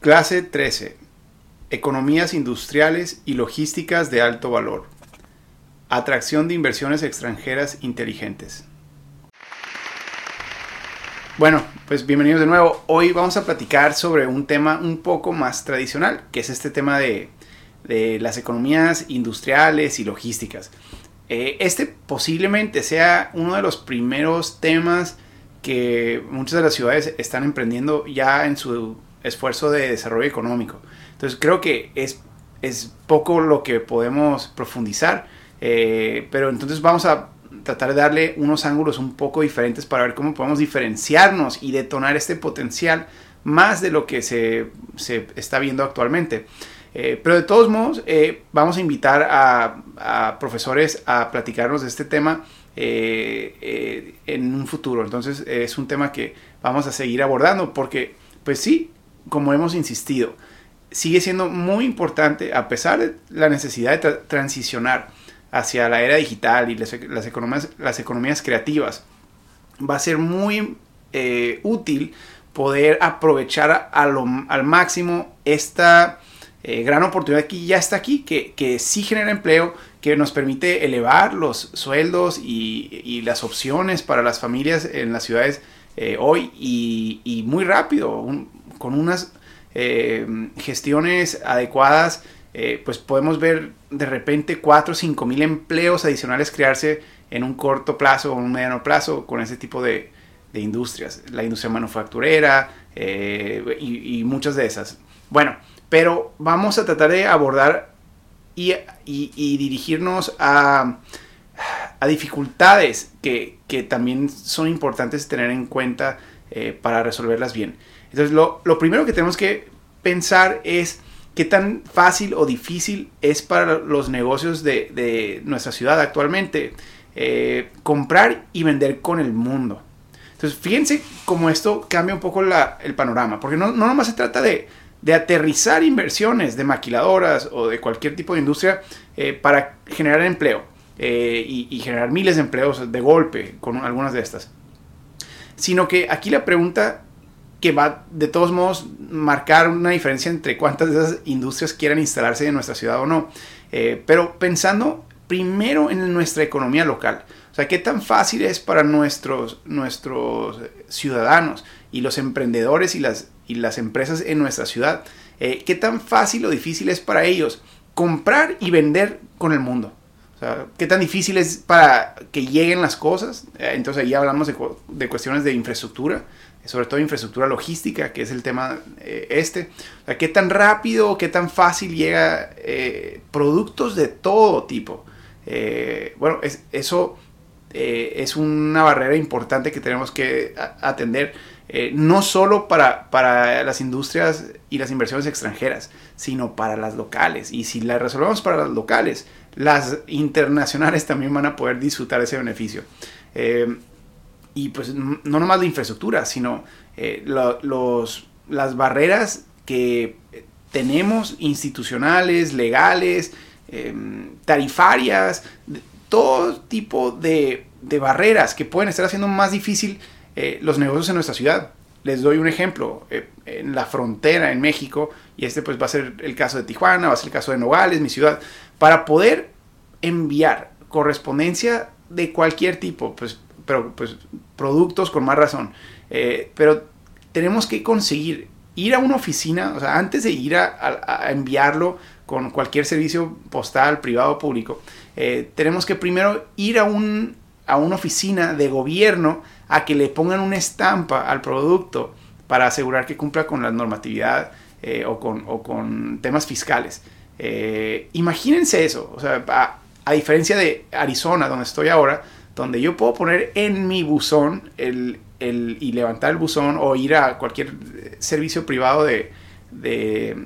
Clase 13. Economías industriales y logísticas de alto valor. Atracción de inversiones extranjeras inteligentes. Bueno, pues bienvenidos de nuevo. Hoy vamos a platicar sobre un tema un poco más tradicional, que es este tema de, las economías industriales y logísticas. Eh, este posiblemente sea uno de los primeros temas que muchas de las ciudades están emprendiendo ya en su esfuerzo de desarrollo económico. Entonces creo que es, es poco lo que podemos profundizar, eh, pero entonces vamos a tratar de darle unos ángulos un poco diferentes para ver cómo podemos diferenciarnos y detonar este potencial más de lo que se, se está viendo actualmente. Eh, pero de todos modos, eh, vamos a invitar a, a, profesores a platicarnos de este tema en un futuro. Entonces es un tema que vamos a seguir abordando porque, pues sí, como hemos insistido, sigue siendo muy importante, a pesar de la necesidad de transicionar hacia la era digital y las, economías, las economías creativas, va a ser muy eh, útil poder aprovechar al máximo esta eh, gran oportunidad que ya está aquí, que, que, sí genera empleo, que nos permite elevar los sueldos y, las opciones para las familias en las ciudades eh, hoy y, muy rápido con unas eh, gestiones adecuadas, eh, pues podemos ver de repente 4 o 5 mil empleos adicionales crearse en un corto plazo o un mediano plazo con ese tipo de, industrias, la industria manufacturera eh, y, muchas de esas. Bueno, pero vamos a tratar de abordar y, dirigirnos a, dificultades que, también son importantes tener en cuenta para resolverlas bien. Entonces, lo, primero que tenemos que pensar es qué tan fácil o difícil es para los negocios de, nuestra ciudad actualmente eh, comprar y vender con el mundo. Entonces, fíjense cómo esto cambia un poco el panorama, porque no, no nomás se trata de, aterrizar inversiones de maquiladoras o de cualquier tipo de industria eh, para generar empleo eh, y, y, generar miles de empleos de golpe con algunas de estas, sino que aquí la pregunta que va de todos modos marcar una diferencia entre cuántas de esas industrias quieran instalarse en nuestra ciudad o no. Eh, pero pensando primero en nuestra economía local. O sea, qué tan fácil es para nuestros, nuestros ciudadanos y los emprendedores y las, y las empresas en nuestra ciudad, eh, qué tan fácil o difícil es para ellos comprar y vender con el mundo. O sea, qué tan difícil es para que lleguen las cosas. Eh, entonces ahí hablamos de, de cuestiones de infraestructura sobre todo infraestructura logística, que es el tema eh, este. O qué tan rápido, qué tan fácil llega eh, productos de todo tipo. Eh, bueno, es, eso es una barrera importante que tenemos que atender, no solo para, para las industrias y las inversiones extranjeras, sino para las locales. Y si la resolvemos para las locales, las internacionales también van a poder disfrutar ese beneficio y pues no nomás la infraestructura, sino eh, los, las barreras que tenemos institucionales, legales, em, tarifarias, todo tipo de, barreras que pueden estar haciendo más difícil eh, los negocios en nuestra ciudad. Les doy un ejemplo, eh, en la frontera en México, y este pues va a ser el caso de Tijuana, va a ser el caso de Nogales, mi ciudad, para poder enviar correspondencia de cualquier tipo, pues pero pues productos con más razón. Eh, pero tenemos que conseguir ir a una oficina, o sea, antes de ir a, enviarlo con cualquier servicio postal, privado o público, eh, tenemos que primero ir a, un, a una oficina de gobierno a que le pongan una estampa al producto para asegurar que cumpla con la normatividad eh, o, con, o, con, temas fiscales. imagínense eso, o sea, a diferencia de Arizona, donde estoy ahora, donde yo puedo poner en mi buzón el, y levantar el buzón o ir a cualquier servicio privado de, de,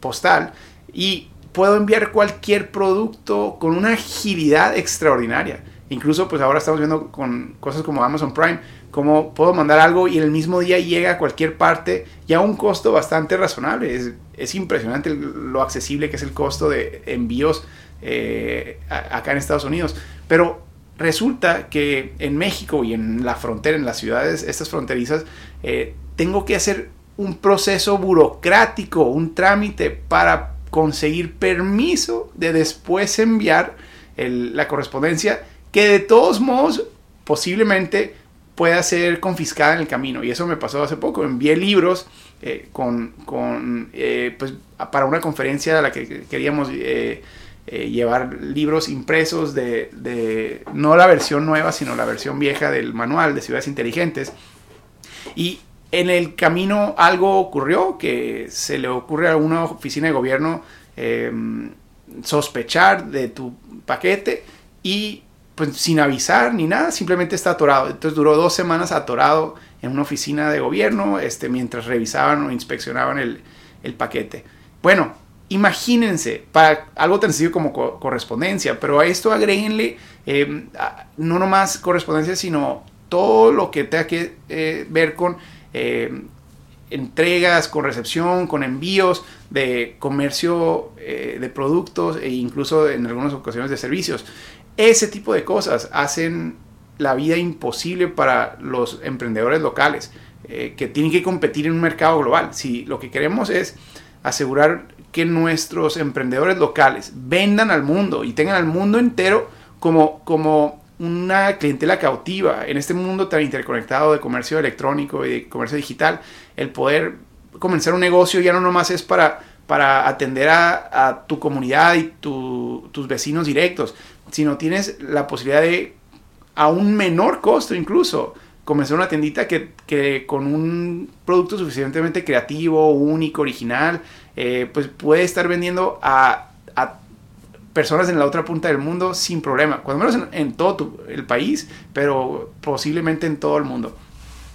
postal y puedo enviar cualquier producto con una agilidad extraordinaria. Incluso pues ahora estamos viendo con cosas como Amazon Prime, como puedo mandar algo y el mismo día llega a cualquier parte y a un costo bastante razonable. Es, es impresionante lo accesible que es el costo de envíos eh, acá en Estados Unidos. Pero resulta que en México y en la frontera, en las ciudades estas fronterizas, eh, tengo que hacer un proceso burocrático, un trámite para conseguir permiso de después enviar la correspondencia que de todos modos posiblemente pueda ser confiscada en el camino. Y eso me pasó hace poco. Envié libros eh, con, eh, pues, para una conferencia a la que queríamos llevar libros impresos de, no la versión nueva, sino la versión vieja del manual de ciudades inteligentes. Y en el camino algo ocurrió que se le ocurre a una oficina de gobierno sospechar de tu paquete y pues sin avisar ni nada, simplemente está atorado. Entonces duró dos semanas atorado en una oficina de gobierno este, mientras revisaban o inspeccionaban el, paquete. Bueno, imagínense, para algo tan sencillo como correspondencia, pero a esto agréguenle eh, no nomás correspondencia, sino todo lo que tenga que eh, ver con eh, entregas, con recepción, con envíos de comercio de productos e incluso en algunas ocasiones de servicios. Ese tipo de cosas hacen la vida imposible para los emprendedores locales que tienen que competir en un mercado global. Si lo que queremos es asegurar que nuestros emprendedores locales vendan al mundo y tengan al mundo entero como, como una clientela cautiva en este mundo tan interconectado de comercio electrónico y de comercio digital, el poder comenzar un negocio ya no nomás es para, para atender a, tu comunidad y tus vecinos directos, sino tienes la posibilidad de, a un menor costo incluso, comenzar una tiendita que, con un producto suficientemente creativo, único, original, eh, pues puede estar vendiendo a, personas en la otra punta del mundo sin problema, cuando menos en, todo el país, pero posiblemente en todo el mundo.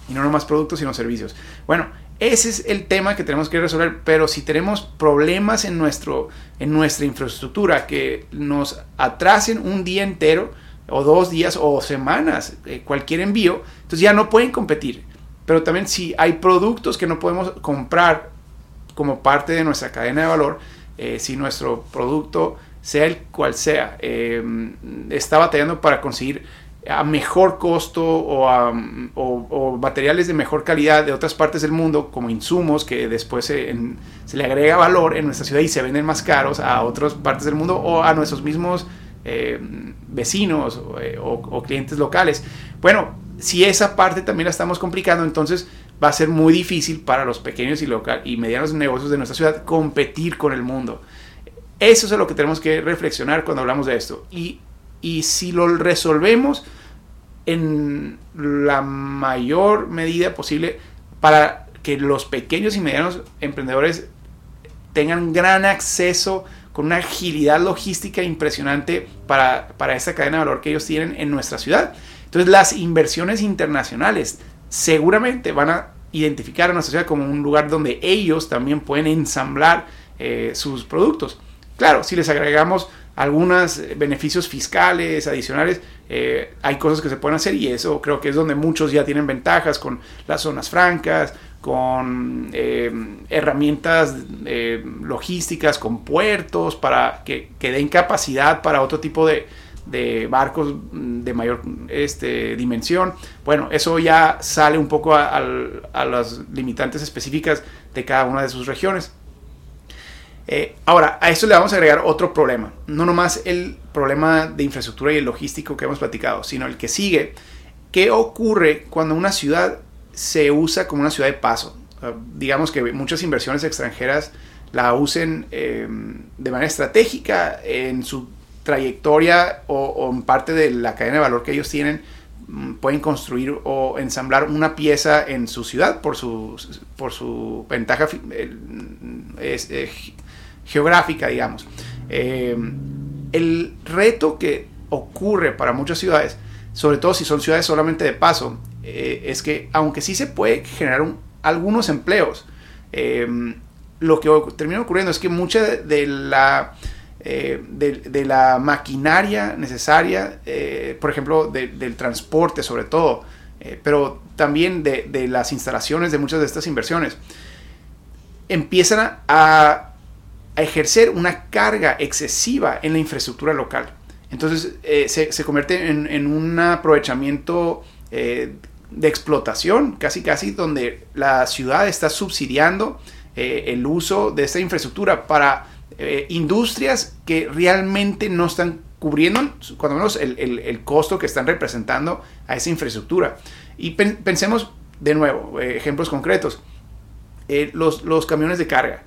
Y no nomás productos, sino servicios. Bueno, ese es el tema que tenemos que resolver, pero si tenemos problemas en, nuestro, en nuestra infraestructura que nos atrasen un día entero, o dos días, o semanas, eh, cualquier envío, entonces ya no pueden competir. Pero también si hay productos que no podemos comprar como parte de nuestra cadena de valor, eh, si nuestro producto, sea el cual sea, eh, está batallando para conseguir a mejor costo o, materiales de mejor calidad de otras partes del mundo como insumos que después se, le agrega valor en nuestra ciudad y se venden más caros a otras partes del mundo o a nuestros mismos eh, vecinos eh, o, clientes locales. Bueno, si esa parte también la estamos complicando, entonces va a ser muy difícil para los pequeños y, local, y medianos negocios de nuestra ciudad competir con el mundo. Eso es lo que tenemos que reflexionar cuando hablamos de esto. Y y si lo resolvemos en la mayor medida posible para que los pequeños y medianos emprendedores tengan gran acceso con una agilidad logística impresionante para, para esta cadena de valor que ellos tienen en nuestra ciudad. Entonces las inversiones internacionales seguramente van a identificar a nuestra ciudad como un lugar donde ellos también pueden ensamblar eh, sus productos. Claro, si les agregamos algunos beneficios fiscales adicionales, eh, hay cosas que se pueden hacer y eso creo que es donde muchos ya tienen ventajas con las zonas francas, con eh, herramientas eh, logísticas, con puertos para que, que, den capacidad para otro tipo de, barcos de mayor este, dimensión. Bueno, eso ya sale un poco a, a las limitantes específicas de cada una de sus regiones. Eh, ahora, a esto le vamos a agregar otro problema. No nomás el problema de infraestructura y el logístico que hemos platicado, sino el que sigue. ¿Qué ocurre cuando una ciudad se usa como una ciudad de paso? digamos que muchas inversiones extranjeras la usen eh, de manera estratégica en su trayectoria o, en parte de la cadena de valor que ellos tienen mm, pueden construir o ensamblar una pieza en su ciudad por su, por su ventaja geográfica, digamos. Eh, el reto que ocurre para muchas ciudades, sobre todo si son ciudades solamente de paso, eh, es que aunque sí se puede generar algunos empleos, eh, lo que termina ocurriendo es que mucha de la, de, la maquinaria necesaria, por ejemplo, del transporte sobre todo, pero también de, las instalaciones de muchas de estas inversiones, empiezan a ejercer una carga excesiva en la infraestructura local. Entonces eh, se, se, convierte en, un aprovechamiento eh, de explotación, casi casi, donde la ciudad está subsidiando eh, el uso de esta infraestructura para eh, industrias que realmente no están cubriendo, cuando menos, el, costo que están representando a esa infraestructura. Y pensemos de nuevo, eh, ejemplos concretos. los, los, camiones de carga,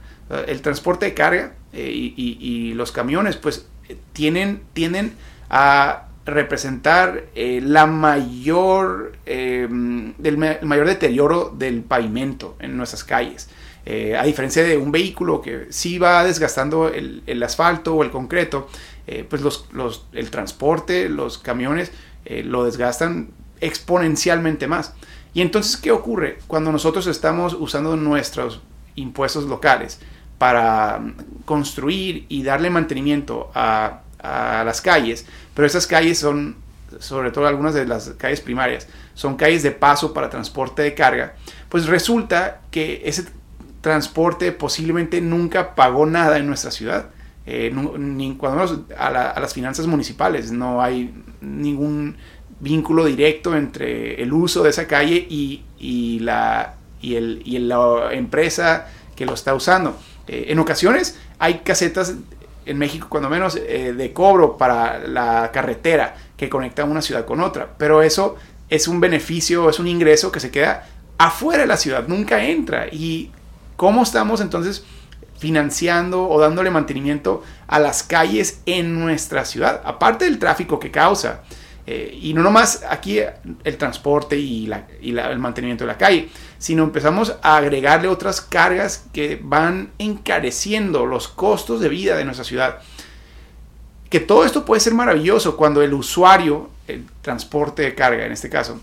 el transporte de carga y, los camiones, pues tienen, a representar la mayor, el mayor deterioro del pavimento en nuestras calles. Eh, a diferencia de un vehículo que sí va desgastando el, asfalto o el concreto, eh, pues los, el transporte, los camiones eh, lo desgastan exponencialmente más. Y entonces, ¿qué ocurre cuando nosotros estamos usando nuestros impuestos locales para construir y darle mantenimiento a, a las calles? Pero esas calles son, sobre todo algunas de las calles primarias, son calles de paso para transporte de carga. Pues resulta que ese transporte posiblemente nunca pagó nada en nuestra ciudad. Eh, ni cuando a, a, las finanzas municipales no hay ningún vínculo directo entre el uso de esa calle y, y la, y, el, y la empresa que lo está usando. Eh, en ocasiones hay casetas en México, cuando menos, eh, de cobro para la carretera que conecta una ciudad con otra, pero eso es un beneficio, es un ingreso que se queda afuera de la ciudad, nunca entra y ¿Cómo estamos entonces financiando o dándole mantenimiento a las calles en nuestra ciudad? Aparte del tráfico que causa. Eh, y no nomás aquí el transporte y, el mantenimiento de la calle, sino empezamos a agregarle otras cargas que van encareciendo los costos de vida de nuestra ciudad. Que todo esto puede ser maravilloso cuando el usuario, el transporte de carga en este caso,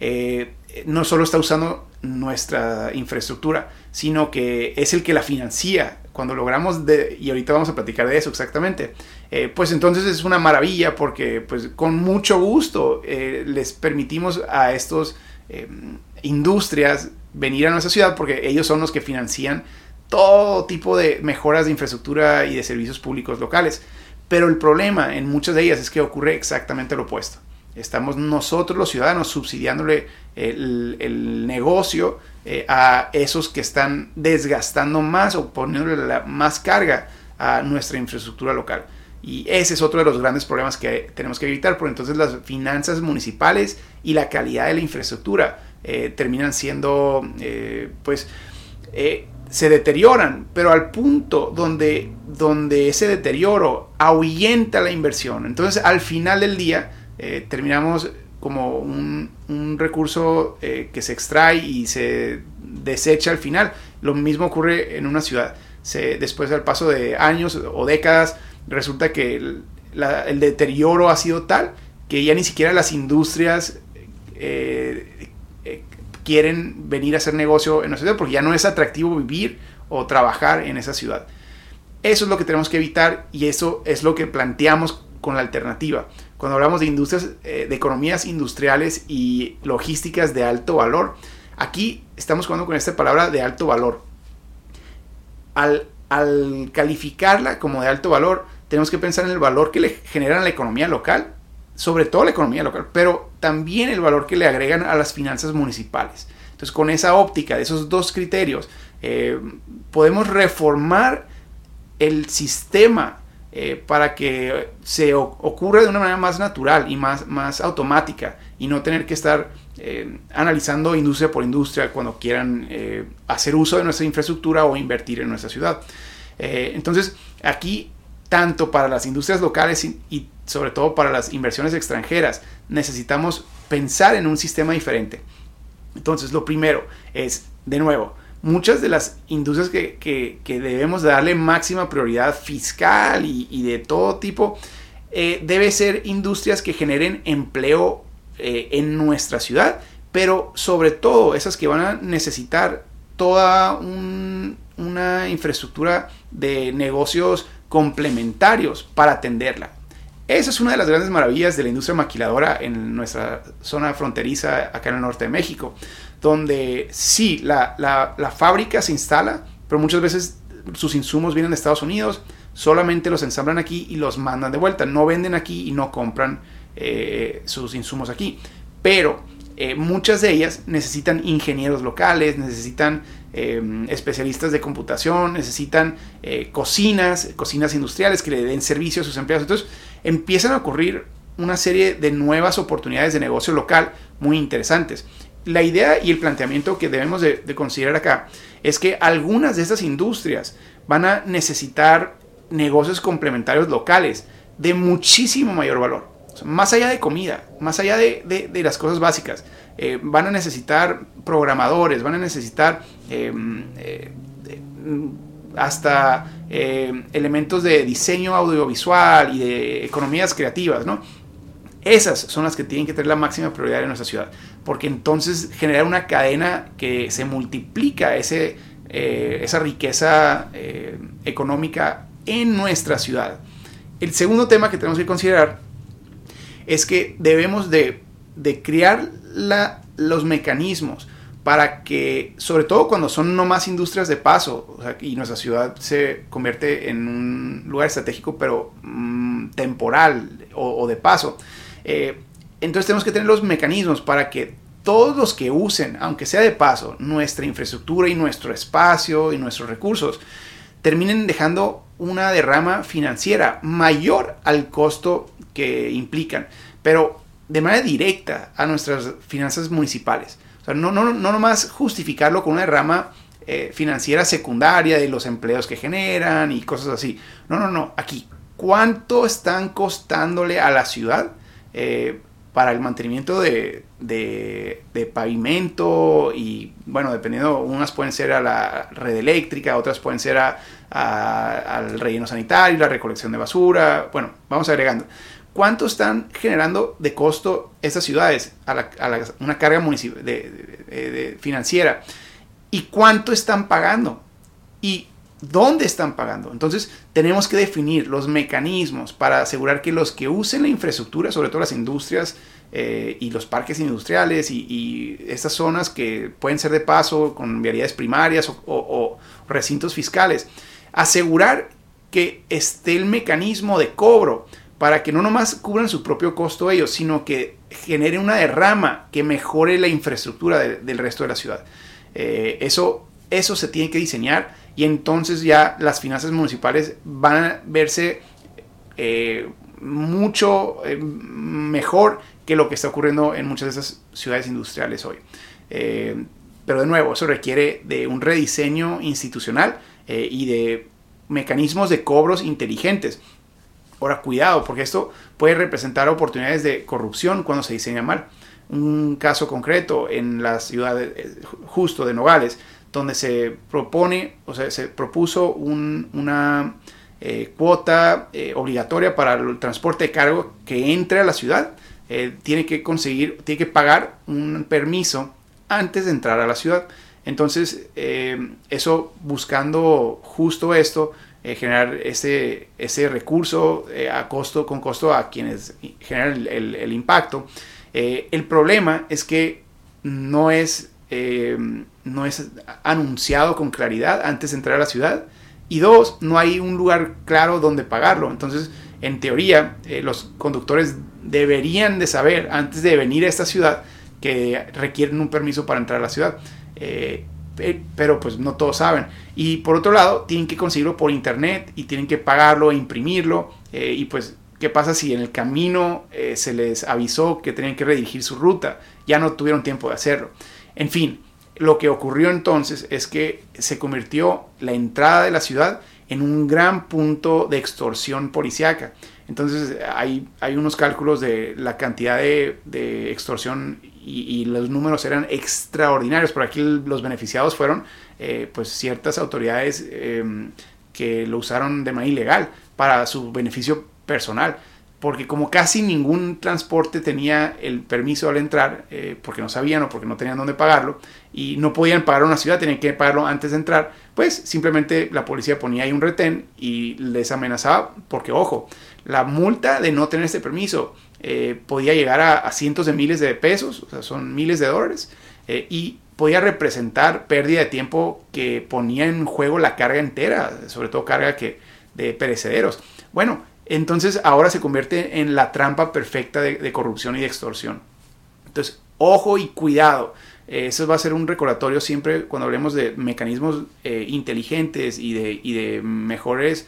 eh, no solo está usando nuestra infraestructura, sino que es el que la financia. Cuando logramos, de, y ahorita vamos a platicar de eso exactamente, eh, pues entonces es una maravilla porque pues con mucho gusto eh, les permitimos a estos em, industrias venir a nuestra ciudad porque ellos son los que financian todo tipo de mejoras de infraestructura y de servicios públicos locales. Pero el problema en muchas de ellas es que ocurre exactamente lo opuesto. Estamos nosotros los ciudadanos subsidiándole el, negocio eh, a esos que están desgastando más o poniéndole más carga a nuestra infraestructura local. Y ese es otro de los grandes problemas que tenemos que evitar, porque entonces las finanzas municipales y la calidad de la infraestructura eh, terminan siendo, eh, pues, se deterioran, pero al punto donde, donde ese deterioro ahuyenta la inversión. Entonces, al final del día, eh, terminamos como un, recurso eh, que se extrae y se desecha al final. Lo mismo ocurre en una ciudad. Después del paso de años o décadas, resulta que el, deterioro ha sido tal que ya ni siquiera las industrias eh, quieren venir a hacer negocio en la ciudad porque ya no es atractivo vivir o trabajar en esa ciudad. Eso es lo que tenemos que evitar y eso es lo que planteamos con la alternativa cuando hablamos de industrias, eh, de economías industriales y logísticas de alto valor, aquí estamos jugando con esta palabra de alto valor. Al, calificarla como de alto valor, tenemos que pensar en el valor que le generan a la economía local, sobre todo la economía local, pero también el valor que le agregan a las finanzas municipales. Entonces, con esa óptica de esos dos criterios, eh, podemos reformar el sistema eh, para que se ocurra de una manera más natural y más, más automática y no tener que estar eh, analizando industria por industria cuando quieran eh, hacer uso de nuestra infraestructura o invertir en nuestra ciudad. entonces, aquí, tanto para las industrias locales y, y sobre todo para las inversiones extranjeras, necesitamos pensar en un sistema diferente. Entonces, lo primero es, de nuevo, muchas de las industrias que, debemos darle máxima prioridad fiscal y, de todo tipo, eh, debe ser industrias que generen empleo eh, en nuestra ciudad, pero sobre todo esas que van a necesitar toda una infraestructura de negocios complementarios para atenderla. Esa es una de las grandes maravillas de la industria maquiladora en nuestra zona fronteriza acá en el norte de México donde sí, la, fábrica se instala, pero muchas veces sus insumos vienen de Estados Unidos, solamente los ensamblan aquí y los mandan de vuelta. No venden aquí y no compran eh, sus insumos aquí. Pero eh, muchas de ellas necesitan ingenieros locales, necesitan em, especialistas de computación, necesitan eh, cocinas, cocinas industriales que le den servicio a sus empleados. Entonces empiezan a ocurrir una serie de nuevas oportunidades de negocio local muy interesantes. La idea y el planteamiento que debemos de, de considerar acá es que algunas de estas industrias van a necesitar negocios complementarios locales de muchísimo mayor valor. más allá de comida, más allá de, las cosas básicas, eh, van a necesitar programadores, van a necesitar em, eh, hasta em, elementos de diseño audiovisual y de economías creativas, ¿no? Esas son las que tienen que tener la máxima prioridad en nuestra ciudad, porque entonces generar una cadena que se multiplica eh, esa riqueza económica en nuestra ciudad. El segundo tema que tenemos que considerar es que debemos de, crear los mecanismos para que, sobre todo cuando son no más industrias de paso, y nuestra ciudad se convierte en un lugar estratégico, pero mm, temporal o, de paso, eh, entonces tenemos que tener los mecanismos para que todos los que usen, aunque sea de paso, nuestra infraestructura y nuestro espacio y nuestros recursos, terminen dejando una derrama financiera mayor al costo que implican, pero de manera directa a nuestras finanzas municipales. O sea, no, no, no nomás justificarlo con una derrama eh, financiera secundaria de los empleos que generan y cosas así. No, no, no. Aquí, ¿cuánto están costándole a la ciudad eh, para el mantenimiento de, de, pavimento y, bueno, dependiendo, unas pueden ser a la red eléctrica, otras pueden ser a, al relleno sanitario, la recolección de basura, bueno, vamos agregando. ¿Cuánto están generando de costo estas ciudades a, una carga de, financiera? ¿Y cuánto están pagando? ¿Y dónde están pagando? Entonces tenemos que definir los mecanismos para asegurar que los que usen la infraestructura, sobre todo las industrias eh, y los parques industriales y, estas zonas que pueden ser de paso con vialidades primarias o recintos fiscales, asegurar que esté el mecanismo de cobro para que no nomás cubran su propio costo ellos, sino que genere una derrama que mejore la infraestructura del resto de la ciudad. Eh, eso, eso se tiene que diseñar y entonces ya las finanzas municipales van a verse eh, mucho eh, mejor que lo que está ocurriendo en muchas de esas ciudades industriales hoy. pero de nuevo, eso requiere de un rediseño institucional y de mecanismos de cobros inteligentes. Ahora, cuidado, porque esto puede representar oportunidades de corrupción cuando se diseña mal. Un caso concreto en la ciudad eh, justo de Nogales, donde se propone, o sea, se propuso una eh, cuota eh, obligatoria para el transporte de cargo que entre a la ciudad, tiene que conseguir, tiene que pagar un permiso antes de entrar a la ciudad. Entonces, eh, eso buscando justo esto, eh, generar ese, ese recurso eh, a costo, con costo a quienes generan el, impacto. el problema es que no es, no es anunciado con claridad antes de entrar a la ciudad. Y dos, no hay un lugar claro donde pagarlo. Entonces, en teoría, los conductores deberían de saber antes de venir a esta ciudad que requieren un permiso para entrar a la ciudad. Eh, pero pues no todos saben. Y por otro lado, tienen que conseguirlo por internet y tienen que pagarlo e imprimirlo. Eh, y pues, ¿qué pasa si en el camino eh, se les avisó que tenían que redirigir su ruta? Ya no tuvieron tiempo de hacerlo. En fin, lo que ocurrió entonces es que se convirtió la entrada de la ciudad en un gran punto de extorsión policiaca. Entonces hay, hay unos cálculos de la cantidad de, extorsión y, los números eran extraordinarios. Por aquí los beneficiados fueron eh, pues ciertas autoridades em, que lo usaron de manera ilegal para su beneficio personal. Porque como casi ningún transporte tenía el permiso al entrar, eh, porque no sabían o porque no tenían dónde pagarlo, y no podían pagar una ciudad, tenían que pagarlo antes de entrar, pues simplemente la policía ponía ahí un retén y les amenazaba, porque ojo, la multa de no tener este permiso eh, podía llegar a, cientos de miles de pesos, o sea, son miles de dólares, eh, y podía representar pérdida de tiempo que ponía en juego la carga entera, sobre todo carga que, de perecederos. Bueno, entonces ahora se convierte en la trampa perfecta de, corrupción y de extorsión. Entonces, ojo y cuidado. eso va a ser un recordatorio siempre cuando hablemos de mecanismos inteligentes y de, mejores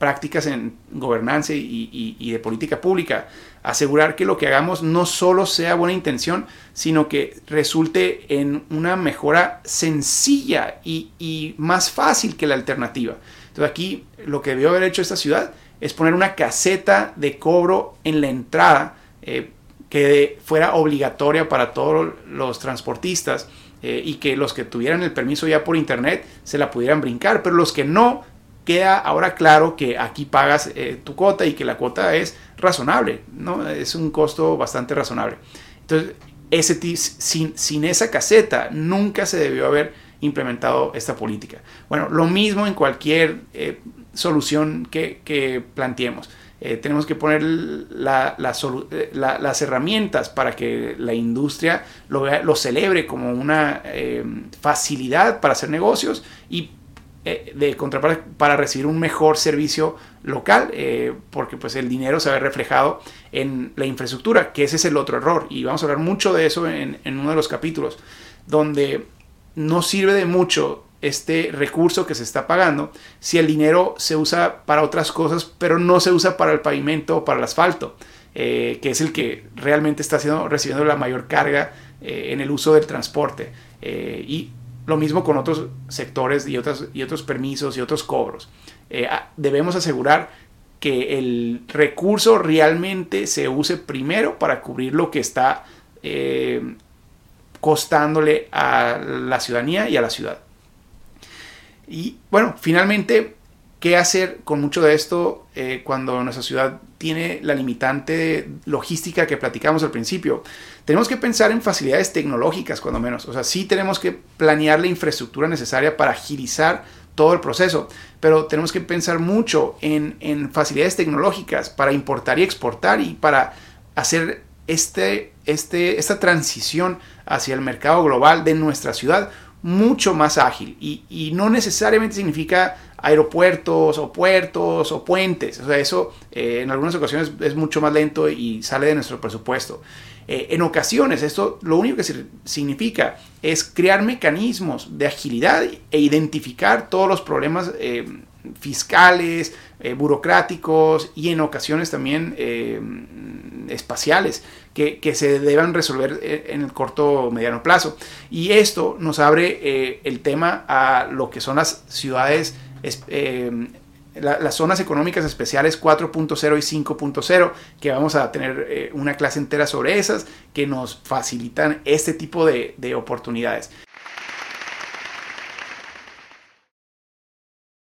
prácticas en gobernanza y, de política pública. Asegurar que lo que hagamos no solo sea buena intención, sino que resulte en una mejora sencilla y, más fácil que la alternativa. Entonces aquí lo que debió haber hecho esta ciudad es poner una caseta de cobro en la entrada eh, que fuera obligatoria para todos los transportistas eh, y que los que tuvieran el permiso ya por internet se la pudieran brincar, pero los que no queda ahora claro que aquí pagas eh, tu cuota y que la cuota es razonable, ¿no? Es un costo bastante razonable. Entonces, ese, sin, sin esa caseta nunca se debió haber implementado esta política. Bueno, lo mismo en cualquier eh, solución que, planteemos. Eh, tenemos que poner las herramientas para que la industria lo, lo celebre como una facilidad para hacer negocios y eh, de contraparte para recibir un mejor servicio local, eh, porque pues el dinero se ve reflejado en la infraestructura, que ese es el otro error. Y vamos a hablar mucho de eso en, uno de los capítulos, donde no sirve de mucho este recurso que se está pagando si el dinero se usa para otras cosas, pero no se usa para el pavimento o para el asfalto, eh, que es el que realmente está haciendo, recibiendo la mayor carga en el uso del transporte. y lo mismo con otros sectores y, otros, y otros permisos y otros cobros. Eh, debemos asegurar que el recurso realmente se use primero para cubrir lo que está eh, costándole a la ciudadanía y a la ciudad. Y bueno, finalmente ¿Qué hacer con mucho de esto eh, cuando nuestra ciudad tiene la limitante logística que platicamos al principio? Tenemos que pensar en facilidades tecnológicas, cuando menos. O sea, sí tenemos que planear la infraestructura necesaria para agilizar todo el proceso, pero tenemos que pensar mucho en, en facilidades tecnológicas para importar y exportar y para hacer este, este, esta transición hacia el mercado global de nuestra ciudad mucho más ágil y, y no necesariamente significa aeropuertos o puertos o puentes. O sea, eso eh, en algunas ocasiones es mucho más lento y sale de nuestro presupuesto. Eh, en ocasiones esto lo único que significa es crear mecanismos de agilidad e identificar todos los problemas eh, fiscales, burocráticos y en ocasiones también espaciales que, se deban resolver en el corto o mediano plazo. Y esto nos abre el tema a lo que son las ciudades eh, las zonas económicas especiales 4.0 y 5.0, que vamos a tener eh, una clase entera sobre esas, que nos facilitan este tipo de, oportunidades.